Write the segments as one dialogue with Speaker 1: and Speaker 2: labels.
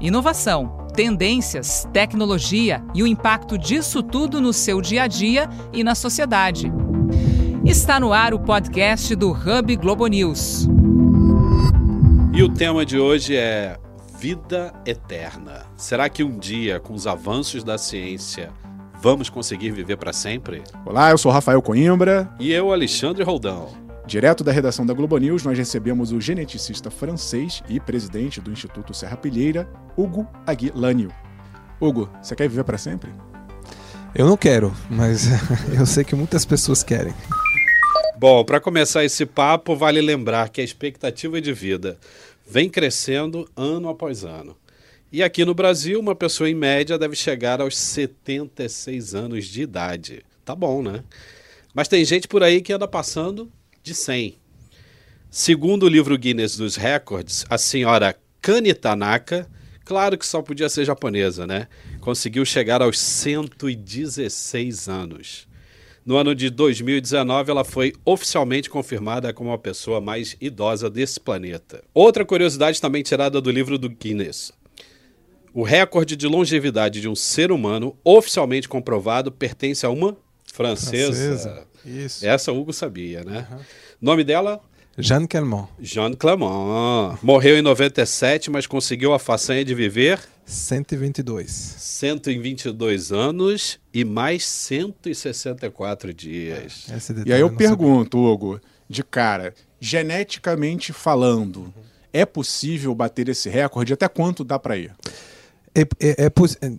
Speaker 1: Inovação, tendências, tecnologia e o impacto disso tudo no seu dia a dia e na sociedade. Está no ar o podcast do Hub Globo News.
Speaker 2: E o tema de hoje é vida eterna. Será que um dia, com os avanços da ciência, vamos conseguir viver para sempre?
Speaker 3: Olá, eu sou Rafael Coimbra.
Speaker 2: E eu, Alexandre Roldão.
Speaker 3: Direto da redação da Globo News, nós recebemos o geneticista francês e presidente do Instituto Serra Pilheira, Hugo Aguilânio. Hugo, você quer viver para sempre?
Speaker 4: Eu não quero, mas eu sei que muitas pessoas querem.
Speaker 2: Bom, para começar esse papo, vale lembrar que a expectativa de vida vem crescendo ano após ano. E aqui no Brasil, uma pessoa em média deve chegar aos 76 anos de idade. Tá bom, né? Mas tem gente por aí que anda passando de 100. Segundo o livro Guinness dos Records, a senhora Kani Tanaka, claro que só podia ser japonesa, né? Conseguiu chegar aos 116 anos. No ano de 2019, ela foi oficialmente confirmada como a pessoa mais idosa desse planeta. Outra curiosidade também tirada do livro do Guinness. O recorde de longevidade de um ser humano oficialmente comprovado pertence a uma francesa. francesa. Isso. Essa Hugo sabia, né? Uhum. Nome dela?
Speaker 4: Jeanne Clément.
Speaker 2: Jeanne Clément. Morreu em 97, mas conseguiu a façanha de viver
Speaker 4: 122.
Speaker 2: 122 anos e mais 164 dias.
Speaker 3: É, e aí eu pergunto, Hugo, de cara, geneticamente falando, uhum. é possível bater esse recorde? Até quanto dá para ir?
Speaker 4: É, é, é,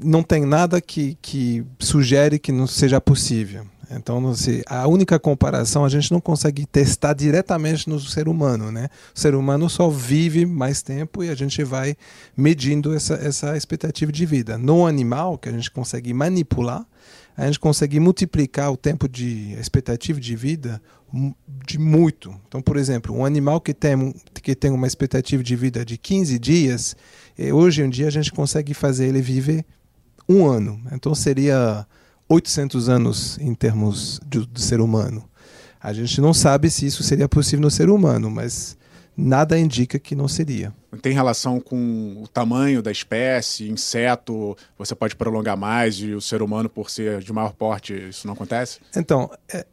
Speaker 4: não tem nada que, que sugere que não seja possível. Então, assim, a única comparação a gente não consegue testar diretamente no ser humano, né? O ser humano só vive mais tempo e a gente vai medindo essa, essa expectativa de vida. No animal, que a gente consegue manipular, a gente consegue multiplicar o tempo de expectativa de vida de muito. Então, por exemplo, um animal que tem, que tem uma expectativa de vida de 15 dias, eh, hoje em dia a gente consegue fazer ele viver um ano. Então, seria 800 anos em termos de, de ser humano. A gente não sabe se isso seria possível no ser humano, mas nada indica que não seria.
Speaker 3: Tem relação com o tamanho da espécie, inseto, você pode prolongar mais e o ser humano, por ser de maior porte, isso não acontece?
Speaker 4: Então, é,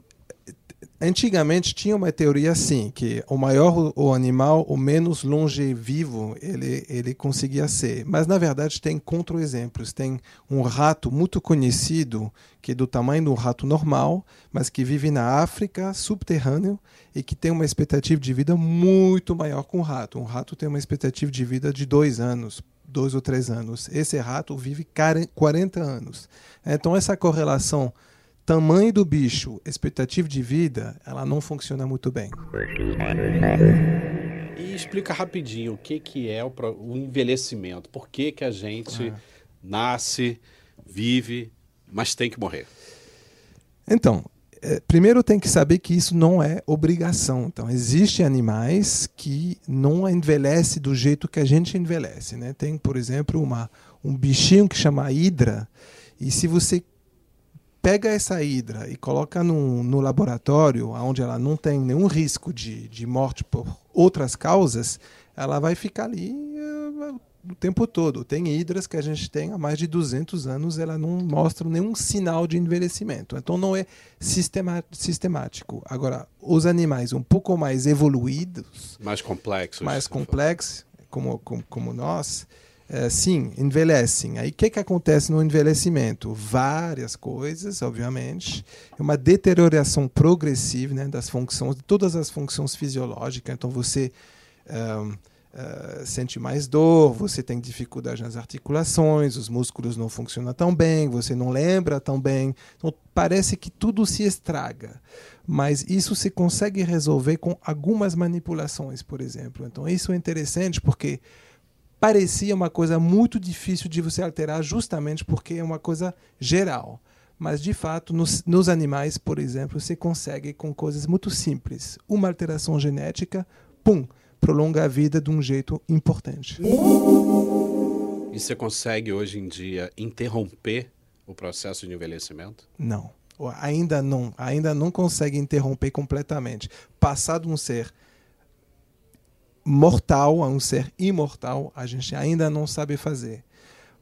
Speaker 4: Antigamente tinha uma teoria assim, que o maior o animal, o menos longevivo ele, ele conseguia ser. Mas na verdade tem contra-exemplos. Tem um rato muito conhecido, que é do tamanho do rato normal, mas que vive na África subterrâneo e que tem uma expectativa de vida muito maior que um rato. Um rato tem uma expectativa de vida de dois anos, dois ou três anos. Esse rato vive 40 anos. Então essa correlação tamanho do bicho, expectativa de vida, ela não funciona muito bem.
Speaker 2: E explica rapidinho o que, que é o, o envelhecimento. Por que, que a gente ah. nasce, vive, mas tem que morrer?
Speaker 4: Então, é, primeiro tem que saber que isso não é obrigação. Então, existem animais que não envelhecem do jeito que a gente envelhece. Né? Tem, por exemplo, uma, um bichinho que chama hidra, e se você pega essa hidra e coloca no, no laboratório, onde ela não tem nenhum risco de, de morte por outras causas, ela vai ficar ali uh, o tempo todo. Tem hidras que a gente tem há mais de 200 anos, ela não mostra nenhum sinal de envelhecimento. Então não é sistemático. Agora, os animais um pouco mais evoluídos,
Speaker 2: mais complexos,
Speaker 4: mais complexos, como, como, como nós, é, sim, envelhecem. Aí o que, que acontece no envelhecimento? Várias coisas, obviamente. É uma deterioração progressiva né, das funções, de todas as funções fisiológicas. Então você uh, sente mais dor, você tem dificuldade nas articulações, os músculos não funcionam tão bem, você não lembra tão bem. Então parece que tudo se estraga. Mas isso se consegue resolver com algumas manipulações, por exemplo. Então isso é interessante porque parecia uma coisa muito difícil de você alterar, justamente porque é uma coisa geral. Mas, de fato, nos, nos animais, por exemplo, você consegue com coisas muito simples. Uma alteração genética, pum, prolonga a vida de um jeito importante.
Speaker 2: E você consegue, hoje em dia, interromper o processo de envelhecimento?
Speaker 4: Não. Ainda não. Ainda não consegue interromper completamente. Passado um ser mortal a um ser imortal, a gente ainda não sabe fazer.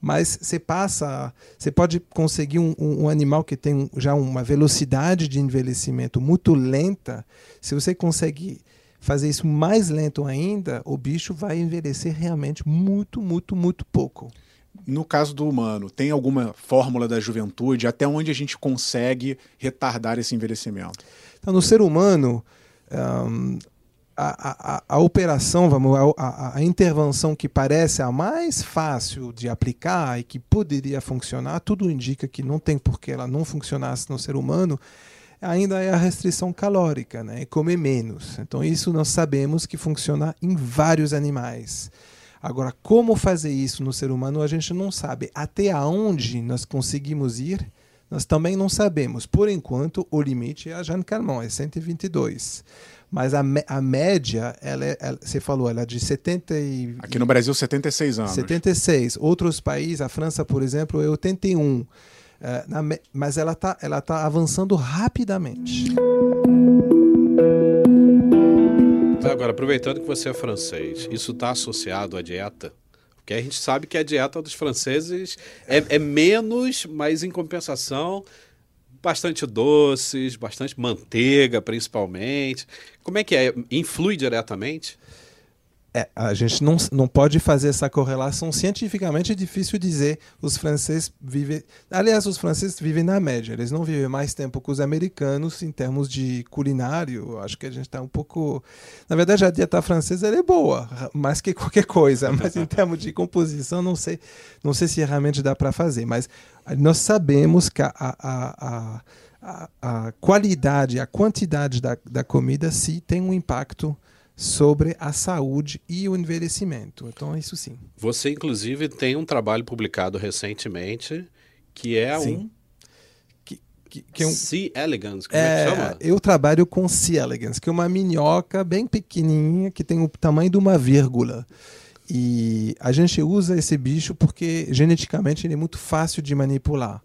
Speaker 4: Mas você passa, você pode conseguir um, um, um animal que tem já uma velocidade de envelhecimento muito lenta. Se você consegue fazer isso mais lento ainda, o bicho vai envelhecer realmente muito, muito, muito pouco.
Speaker 3: No caso do humano, tem alguma fórmula da juventude até onde a gente consegue retardar esse envelhecimento?
Speaker 4: Então, no ser humano, um, a, a, a, operação, vamos, a, a, intervenção que parece a mais fácil de aplicar e que poderia funcionar, tudo indica que não tem por que ela não funcionasse no ser humano, ainda é a restrição calórica, né? comer menos. Então, isso nós sabemos que funciona em vários animais. Agora, como fazer isso no ser humano, a gente não sabe. Até onde nós conseguimos ir, nós também não sabemos. Por enquanto, o limite é a Jeanne Calment, é 122. Mas a, a média, ela, é, ela, você falou, ela é de 70 e...
Speaker 3: Aqui no Brasil, 76 anos.
Speaker 4: 76. Outros países, a França, por exemplo, é 81. Uh, na, mas ela está ela tá avançando rapidamente.
Speaker 2: Agora, aproveitando que você é francês, isso está associado à dieta? Porque a gente sabe que a dieta dos franceses é, é menos, mas em compensação bastante doces, bastante manteiga, principalmente. Como é que é? Influi diretamente?
Speaker 4: É, a gente não, não pode fazer essa correlação cientificamente, é difícil dizer. Os franceses vivem. Aliás, os franceses vivem na média, eles não vivem mais tempo que os americanos em termos de culinário. Acho que a gente está um pouco. Na verdade, a dieta francesa é boa, mais que qualquer coisa, mas em termos de composição, não sei, não sei se realmente dá para fazer. Mas nós sabemos que a, a, a, a, qualidade, a quantidade da, da comida, sim, tem um impacto sobre a saúde e o envelhecimento. Então, isso sim.
Speaker 2: Você, inclusive, tem um trabalho publicado recentemente que é sim. um.
Speaker 4: Que, que, que é um...
Speaker 2: C. elegans, como é, é que chama?
Speaker 4: Eu trabalho com C. elegans, que é uma minhoca bem pequenininha que tem o tamanho de uma vírgula. E a gente usa esse bicho porque geneticamente ele é muito fácil de manipular.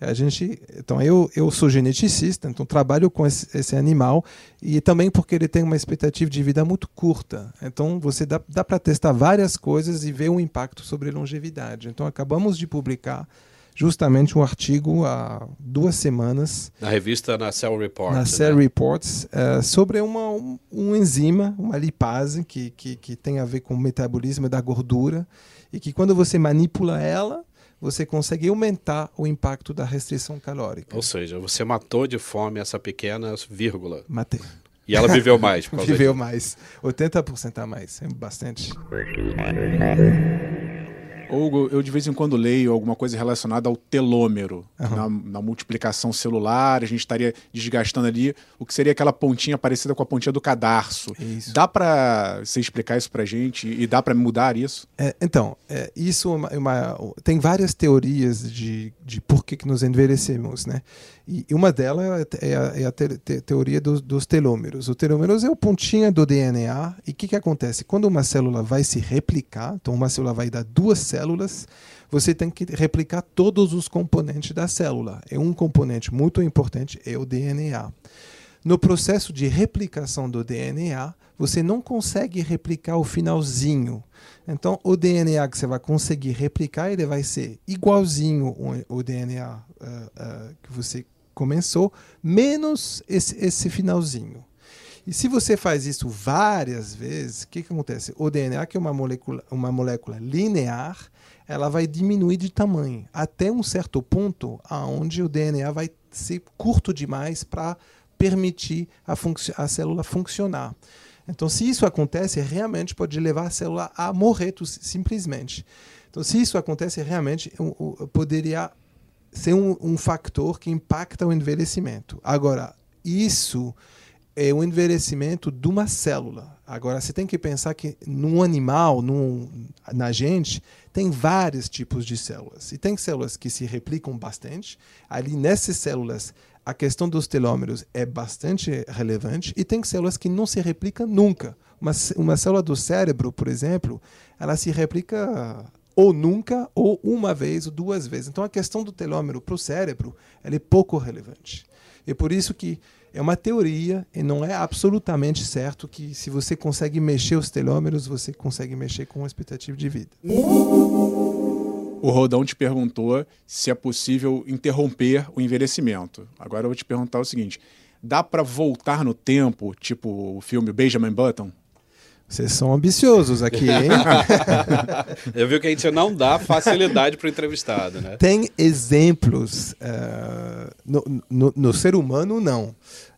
Speaker 4: A gente, então eu, eu sou geneticista, então trabalho com esse, esse, animal e também porque ele tem uma expectativa de vida muito curta. Então você dá, dá para testar várias coisas e ver o impacto sobre longevidade. Então acabamos de publicar justamente um artigo há duas semanas
Speaker 2: na revista na Cell Reports,
Speaker 4: na Cell né? Reports uh, sobre uma um, um, enzima, uma lipase que, que que tem a ver com o metabolismo da gordura e que quando você manipula ela você consegue aumentar o impacto da restrição calórica.
Speaker 2: Ou seja, você matou de fome essa pequena vírgula.
Speaker 4: Matei.
Speaker 2: E ela viveu mais.
Speaker 4: viveu mais. 80% a mais. É bastante.
Speaker 3: Hugo, eu de vez em quando leio alguma coisa relacionada ao telômero. Uhum. Na, na, multiplicação celular, a gente estaria desgastando ali o que seria aquela pontinha parecida com a pontinha do cadarço. Isso. Dá para você explicar isso para gente e dá para mudar isso?
Speaker 4: É, então, é, isso é uma, é uma, tem várias teorias de, de por que, que nos envelhecemos, né? E uma delas é a, é a te, te, teoria dos, dos, telômeros. O telômeros é o pontinha do DNA. E o que, que acontece? Quando uma célula vai se replicar, então uma célula vai dar duas células, você tem que replicar todos os componentes da célula. É um componente muito importante, é o DNA. No processo de replicação do DNA, você não consegue replicar o finalzinho. Então, o DNA que você vai conseguir replicar, ele vai ser igualzinho o DNA uh, uh, que você começou, menos esse, esse finalzinho. E se você faz isso várias vezes, o que, que acontece? O DNA, que é uma molécula, uma molécula linear, ela vai diminuir de tamanho até um certo ponto aonde o DNA vai ser curto demais para permitir a, a, célula funcionar. Então, se isso acontece, realmente pode levar a célula a morrer simplesmente. Então, se isso acontece, realmente poderia ser um, um fator que impacta o envelhecimento. Agora, isso é o envelhecimento de uma célula. Agora, você tem que pensar que num animal, num, na gente, tem vários tipos de células. E tem células que se replicam bastante. Ali, nessas células, a questão dos telômeros é bastante relevante. E tem células que não se replicam nunca. Uma, uma célula do cérebro, por exemplo, ela se replica ou nunca, ou uma vez, ou duas vezes. Então a questão do telômero para o cérebro é pouco relevante. É por isso que é uma teoria e não é absolutamente certo que se você consegue mexer os telômeros, você consegue mexer com a expectativa de vida.
Speaker 3: O Rodão te perguntou se é possível interromper o envelhecimento. Agora eu vou te perguntar o seguinte: dá para voltar no tempo, tipo o filme Benjamin Button?
Speaker 4: Vocês são ambiciosos aqui, hein?
Speaker 2: Eu vi que a gente não dá facilidade para o entrevistado, né?
Speaker 4: Tem exemplos. Uh, no, no, no, ser humano, não.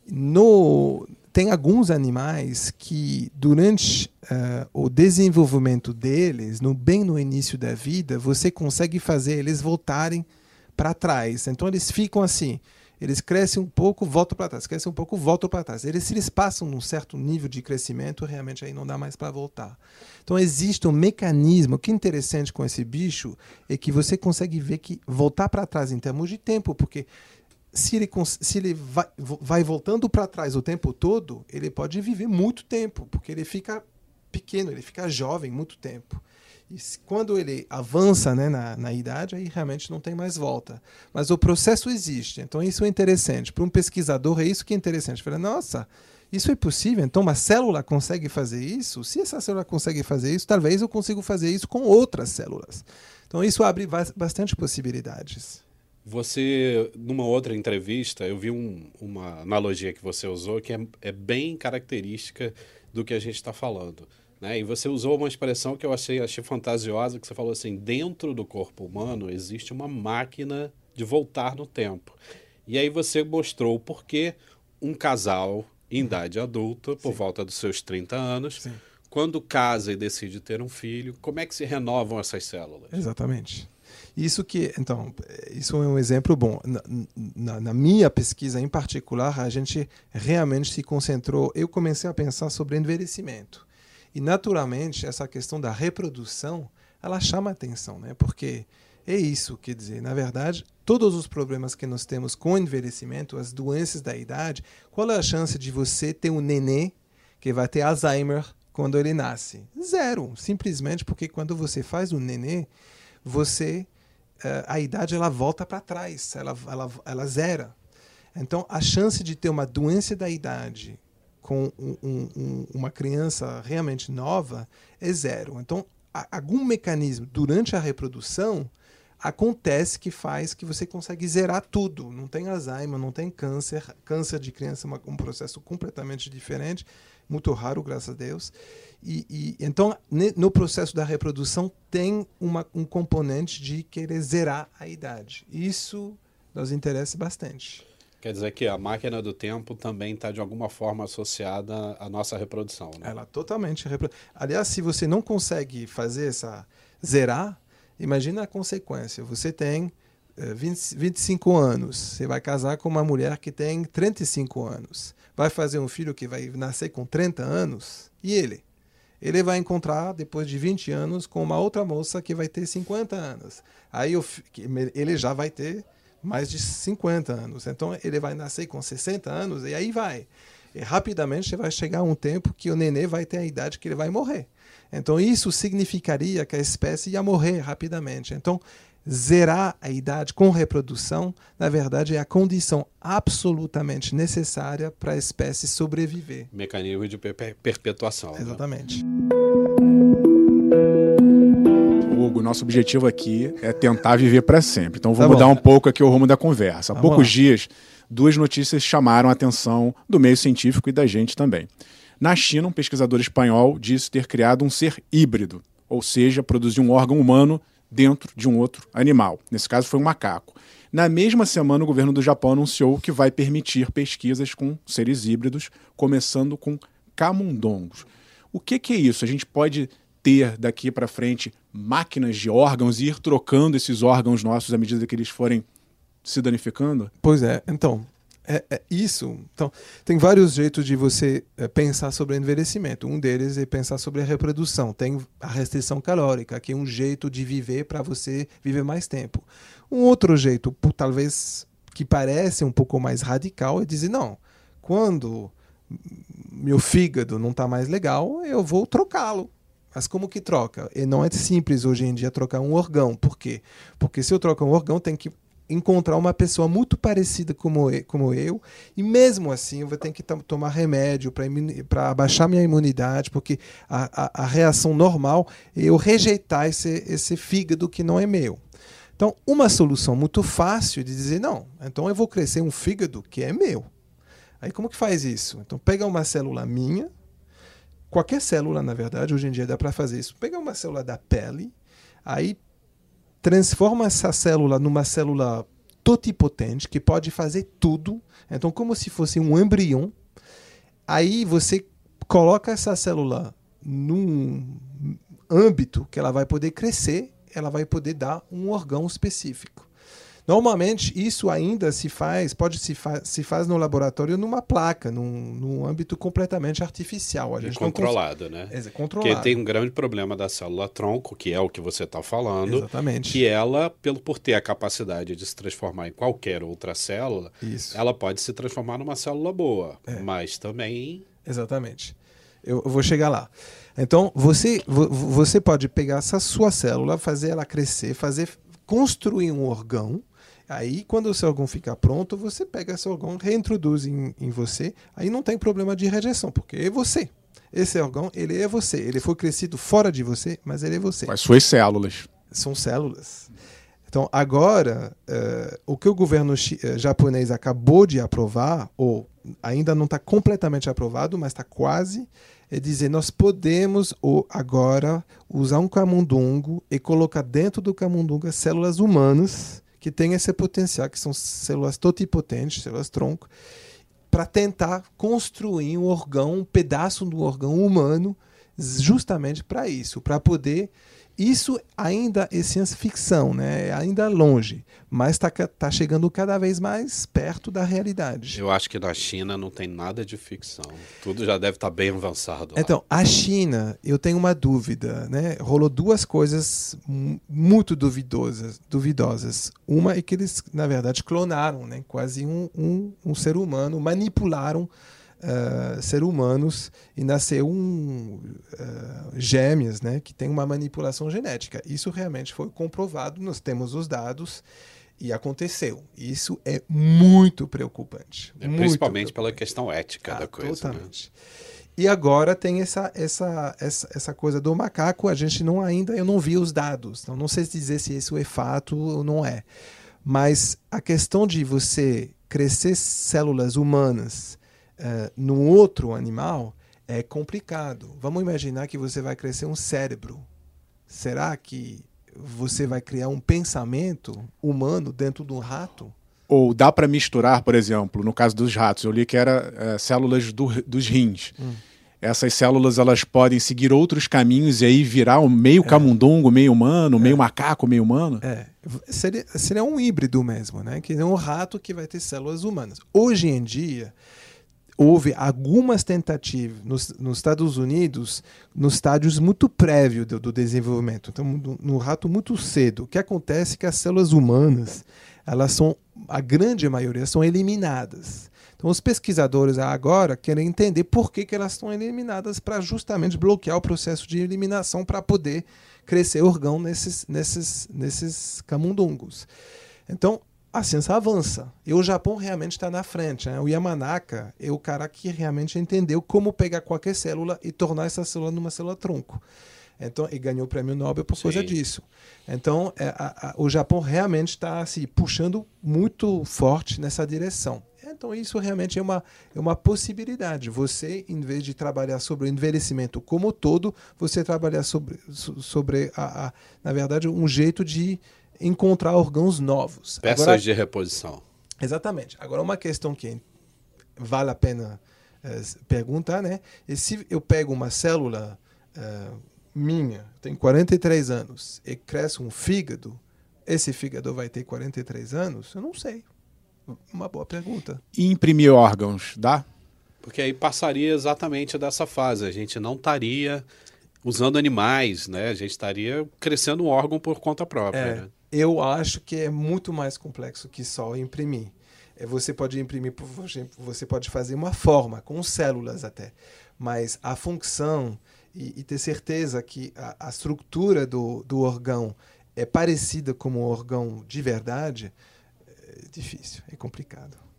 Speaker 4: No, tem alguns animais que, durante uh, o desenvolvimento deles, no, bem no início da vida, você consegue fazer eles voltarem para trás. Então, eles ficam assim eles crescem um pouco, voltam para trás, crescem um pouco, voltam para trás. Eles, se eles passam num certo nível de crescimento, realmente aí não dá mais para voltar. Então existe um mecanismo. O que é interessante com esse bicho é que você consegue ver que voltar para trás em termos de tempo, porque se ele, se ele vai, vai voltando para trás o tempo todo, ele pode viver muito tempo, porque ele fica pequeno, ele fica jovem muito tempo. E quando ele avança né, na, na idade, aí realmente não tem mais volta. Mas o processo existe. Então isso é interessante. Para um pesquisador é isso que é interessante. Fala, nossa, isso é possível? Então uma célula consegue fazer isso? Se essa célula consegue fazer isso, talvez eu consiga fazer isso com outras células. Então isso abre bastante possibilidades.
Speaker 2: Você, numa outra entrevista, eu vi um, uma analogia que você usou que é, é bem característica do que a gente está falando. Né? E você usou uma expressão que eu achei, achei fantasiosa, que você falou assim, dentro do corpo humano existe uma máquina de voltar no tempo. E aí você mostrou por que um casal em idade adulta, por Sim. volta dos seus 30 anos, Sim. quando casa e decide ter um filho, como é que se renovam essas células?
Speaker 4: Exatamente. Isso que, então, isso é um exemplo bom. Na, na, na, minha pesquisa em particular, a gente realmente se concentrou. Eu comecei a pensar sobre envelhecimento. E naturalmente essa questão da reprodução, ela chama atenção, né? Porque é isso, quer dizer, na verdade, todos os problemas que nós temos com o envelhecimento, as doenças da idade, qual é a chance de você ter um nenê que vai ter Alzheimer quando ele nasce? Zero, simplesmente porque quando você faz um nenê, você eh, a idade ela volta para trás, ela, ela, ela zera. Então, a chance de ter uma doença da idade com um, um, uma criança realmente nova é zero. Então, algum mecanismo durante a reprodução acontece que faz que você consegue zerar tudo. Não tem Alzheimer, não tem câncer. Câncer de criança é um processo completamente diferente, muito raro, graças a Deus. E, e então, no processo da reprodução, tem uma, um componente de querer zerar a idade. Isso nos interessa bastante.
Speaker 2: Quer dizer que a máquina do tempo também está de alguma forma associada à nossa reprodução. Né?
Speaker 4: Ela totalmente. Aliás, se você não consegue fazer essa zerar, imagina a consequência. Você tem eh, 20, 25 anos, você vai casar com uma mulher que tem 35 anos, vai fazer um filho que vai nascer com 30 anos, e ele? Ele vai encontrar, depois de 20 anos, com uma outra moça que vai ter 50 anos. Aí ele já vai ter mais de 50 anos. Então ele vai nascer com 60 anos e aí vai. E rapidamente vai chegar um tempo que o nenê vai ter a idade que ele vai morrer. Então isso significaria que a espécie ia morrer rapidamente. Então zerar a idade com reprodução, na verdade, é a condição absolutamente necessária para a espécie sobreviver.
Speaker 2: Mecanismo de perpetuação. Né?
Speaker 4: Exatamente.
Speaker 3: Né? Nosso objetivo aqui é tentar viver para sempre. Então vou tá mudar um pouco aqui o rumo da conversa. Há Vamos poucos lá. dias, duas notícias chamaram a atenção do meio científico e da gente também. Na China, um pesquisador espanhol disse ter criado um ser híbrido, ou seja, produzir um órgão humano dentro de um outro animal. Nesse caso, foi um macaco. Na mesma semana, o governo do Japão anunciou que vai permitir pesquisas com seres híbridos, começando com camundongos. O que, que é isso? A gente pode ter daqui para frente máquinas de órgãos e ir trocando esses órgãos nossos à medida que eles forem se danificando?
Speaker 4: Pois é, então, é, é isso. Então, tem vários jeitos de você é, pensar sobre envelhecimento. Um deles é pensar sobre a reprodução. Tem a restrição calórica, que é um jeito de viver para você viver mais tempo. Um outro jeito, talvez que parece um pouco mais radical, é dizer: não, quando meu fígado não está mais legal, eu vou trocá-lo mas como que troca? E não é simples hoje em dia trocar um órgão. Por quê? Porque se eu trocar um órgão, tem que encontrar uma pessoa muito parecida como eu, como eu e mesmo assim eu vou ter que tomar remédio para abaixar minha imunidade, porque a, a, a, reação normal é eu rejeitar esse, esse fígado que não é meu. Então, uma solução muito fácil de dizer, não, então eu vou crescer um fígado que é meu. Aí como que faz isso? Então, pega uma célula minha, qualquer célula, na verdade, hoje em dia dá para fazer isso. Pega uma célula da pele, aí transforma essa célula numa célula totipotente que pode fazer tudo. Então, como se fosse um embrião. Aí você coloca essa célula num âmbito que ela vai poder crescer, ela vai poder dar um órgão específico. Normalmente, isso ainda se faz, pode se, fa se faz no laboratório numa placa, num, num âmbito completamente artificial.
Speaker 2: A gente controlado, né?
Speaker 4: É, controlado.
Speaker 2: Porque tem um grande problema da célula tronco, que é o que você está falando.
Speaker 4: Exatamente.
Speaker 2: Que ela, pelo, por ter a capacidade de se transformar em qualquer outra célula,
Speaker 4: isso.
Speaker 2: ela pode se transformar numa célula boa, é. mas também...
Speaker 4: Exatamente. Eu, eu vou chegar lá. Então, você, você pode pegar essa sua célula, fazer ela crescer, fazer construir um órgão Aí, quando o seu órgão ficar pronto, você pega esse órgão, reintroduz em, em você. Aí não tem problema de rejeição, porque é você. Esse órgão, ele é você. Ele foi crescido fora de você, mas ele é você.
Speaker 3: Com as suas células.
Speaker 4: São células. Então, agora, uh, o que o governo uh, japonês acabou de aprovar, ou ainda não está completamente aprovado, mas está quase, é dizer, nós podemos ou agora usar um camundongo e colocar dentro do camundongo células humanas que tem esse potencial, que são células totipotentes, células tronco, para tentar construir um órgão, um pedaço do órgão humano, justamente para isso, para poder isso ainda é ciência ficção, né? É ainda longe, mas está tá chegando cada vez mais perto da realidade.
Speaker 2: Eu acho que na China não tem nada de ficção. Tudo já deve estar tá bem avançado. Lá.
Speaker 4: Então, a China, eu tenho uma dúvida, né? Rolou duas coisas muito duvidosas, duvidosas. Uma é que eles, na verdade, clonaram, né? Quase um, um, um ser humano, manipularam uh, ser humanos e nasceu um uh, gêmeas, né, que tem uma manipulação genética. Isso realmente foi comprovado, nós temos os dados e aconteceu. Isso é muito preocupante.
Speaker 2: É,
Speaker 4: muito
Speaker 2: principalmente preocupante. pela questão ética ah, da coisa. Né?
Speaker 4: Totalmente. Né? E agora tem essa, essa, essa, essa coisa do macaco, a gente não ainda, eu não vi os dados, então não sei dizer se isso é fato ou não é. Mas a questão de você crescer células humanas uh, num outro animal é complicado. Vamos imaginar que você vai crescer um cérebro. Será que você vai criar um pensamento humano dentro de um rato?
Speaker 3: Ou dá para misturar, por exemplo, no caso dos ratos, eu li que era é, células do, dos rins. Hum. Essas células elas podem seguir outros caminhos e aí virar um meio é. camundongo, meio humano, é. meio macaco, meio humano.
Speaker 4: É, seria, seria um híbrido mesmo, né? Que é um rato que vai ter células humanas. Hoje em dia, houve algumas tentativas nos, nos, Estados Unidos, nos estádios muito prévios do, do, desenvolvimento, então no, no, rato muito cedo. O que acontece é que as células humanas, elas são, a grande maioria, são eliminadas. Então os pesquisadores agora querem entender por que, que elas estão eliminadas para justamente bloquear o processo de eliminação para poder crescer orgão nesses, nesses, nesses camundongos. Então, a ciência avança. E o Japão realmente está na frente. Né? O Yamanaka é o cara que realmente entendeu como pegar qualquer célula e tornar essa célula numa célula tronco. Então, e ganhou o prêmio Nobel por Sim. causa disso. Então, é, a, a, o Japão realmente está assim, puxando muito forte nessa direção. Então, isso realmente é uma, é uma possibilidade. Você, em vez de trabalhar sobre o envelhecimento como todo, você trabalhar sobre, sobre a, a na verdade, um jeito de encontrar órgãos novos.
Speaker 2: Peças Agora, de reposição.
Speaker 4: Exatamente. Agora, uma questão que vale a pena é, perguntar, né? E se eu pego uma célula é, minha, tem 43 anos, e cresce um fígado, esse fígado vai ter 43 anos? Eu não sei. Uma boa pergunta.
Speaker 3: E imprimir órgãos, dá?
Speaker 2: Porque aí passaria exatamente dessa fase. A gente não estaria usando animais, né? A gente estaria crescendo um órgão por conta própria. É. Né?
Speaker 4: Eu acho que é muito mais complexo que só imprimir. É, você pode imprimir, você pode fazer uma forma, com células até, mas a função e, e ter certeza que a, a, estrutura do, do órgão é parecida com o órgão de verdade, difícil, é complicado.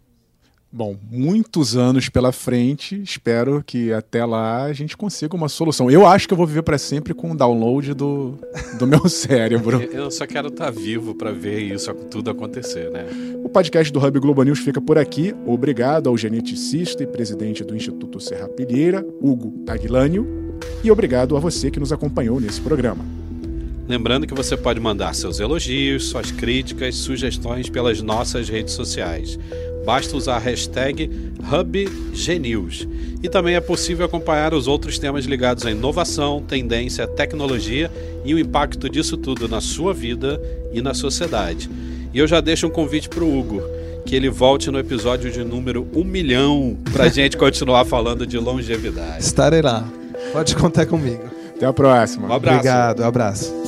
Speaker 3: Bom, muitos anos pela frente. Espero que até lá a gente consiga uma solução. Eu acho que eu vou viver para sempre com o download do, do meu cérebro.
Speaker 2: Eu só quero estar tá vivo para ver isso tudo acontecer, né?
Speaker 3: O podcast do Hub Globo News fica por aqui. Obrigado ao geneticista e presidente do Instituto Serra Pilheira, Hugo Taglânio, e obrigado a você que nos acompanhou nesse programa.
Speaker 2: Lembrando que você pode mandar seus elogios, suas críticas, sugestões pelas nossas redes sociais. Basta usar a hashtag HubGenews. E também é possível acompanhar os outros temas ligados à inovação, tendência, tecnologia e o impacto disso tudo na sua vida e na sociedade. E eu já deixo um convite para o Hugo, que ele volte no episódio de número 1 milhão para a gente continuar falando de longevidade.
Speaker 4: Estarei lá. Pode contar comigo.
Speaker 3: Até a próxima.
Speaker 2: Um abraço.
Speaker 4: Obrigado, um abraço.